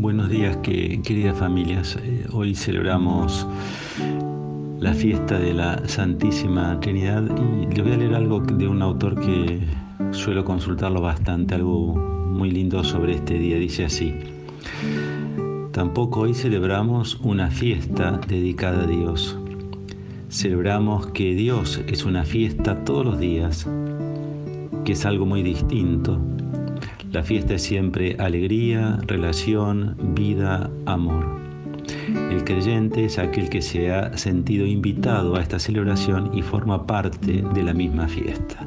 Buenos días, queridas familias. Eh, hoy celebramos la fiesta de la Santísima Trinidad y le voy a leer algo de un autor que suelo consultarlo bastante, algo muy lindo sobre este día. Dice así, tampoco hoy celebramos una fiesta dedicada a Dios. Celebramos que Dios es una fiesta todos los días, que es algo muy distinto la fiesta es siempre alegría, relación, vida, amor. El creyente es aquel que se ha sentido invitado a esta celebración y forma parte de la misma fiesta.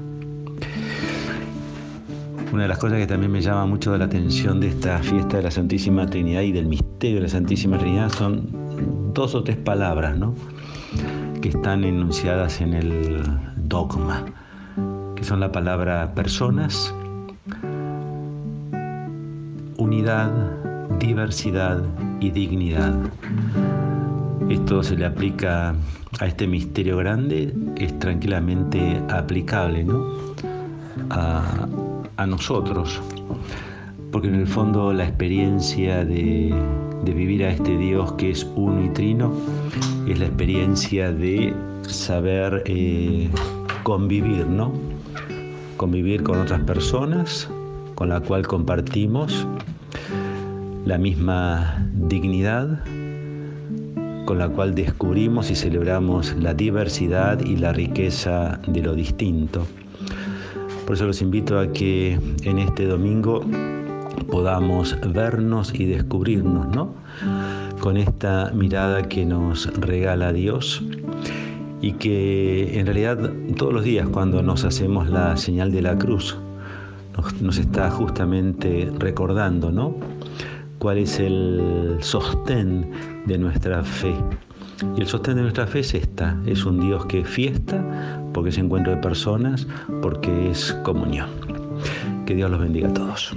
Una de las cosas que también me llama mucho la atención de esta fiesta de la Santísima Trinidad y del misterio de la Santísima Trinidad son dos o tres palabras ¿no? que están enunciadas en el dogma, que son la palabra personas, unidad, diversidad y dignidad. Esto se le aplica a este misterio grande, es tranquilamente aplicable ¿no? a, nosotros, porque en el fondo la experiencia de, de vivir a este Dios que es uno y trino es la experiencia de saber eh, convivir, ¿no? Convivir con otras personas con la cual compartimos la misma dignidad con la cual descubrimos y celebramos la diversidad y la riqueza de lo distinto. Por eso los invito a que en este domingo podamos vernos y descubrirnos, ¿no? Con esta mirada que nos regala Dios y que en realidad todos los días cuando nos hacemos la señal de la cruz nos, está justamente recordando, ¿no? Cuál es el sostén de nuestra fe. Y el sostén de nuestra fe es esta, es un Dios que es fiesta, porque es encuentro de personas, porque es comunión. Que Dios los bendiga a todos.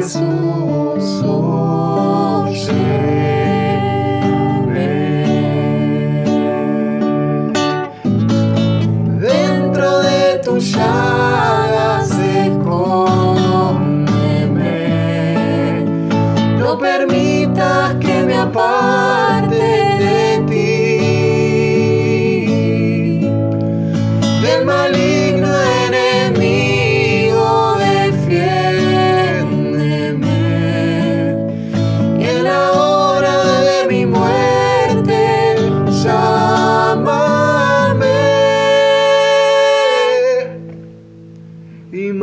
Jesus.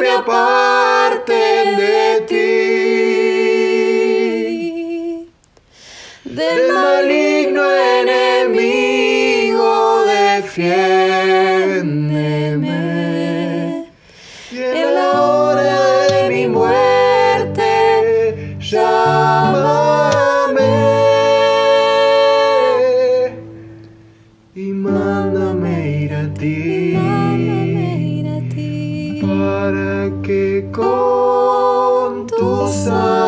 me aparten de ti. Del maligno enemigo defiéndeme. Y en la hora de mi muerte llámame. Y mándame ir a ti para que con tu sangre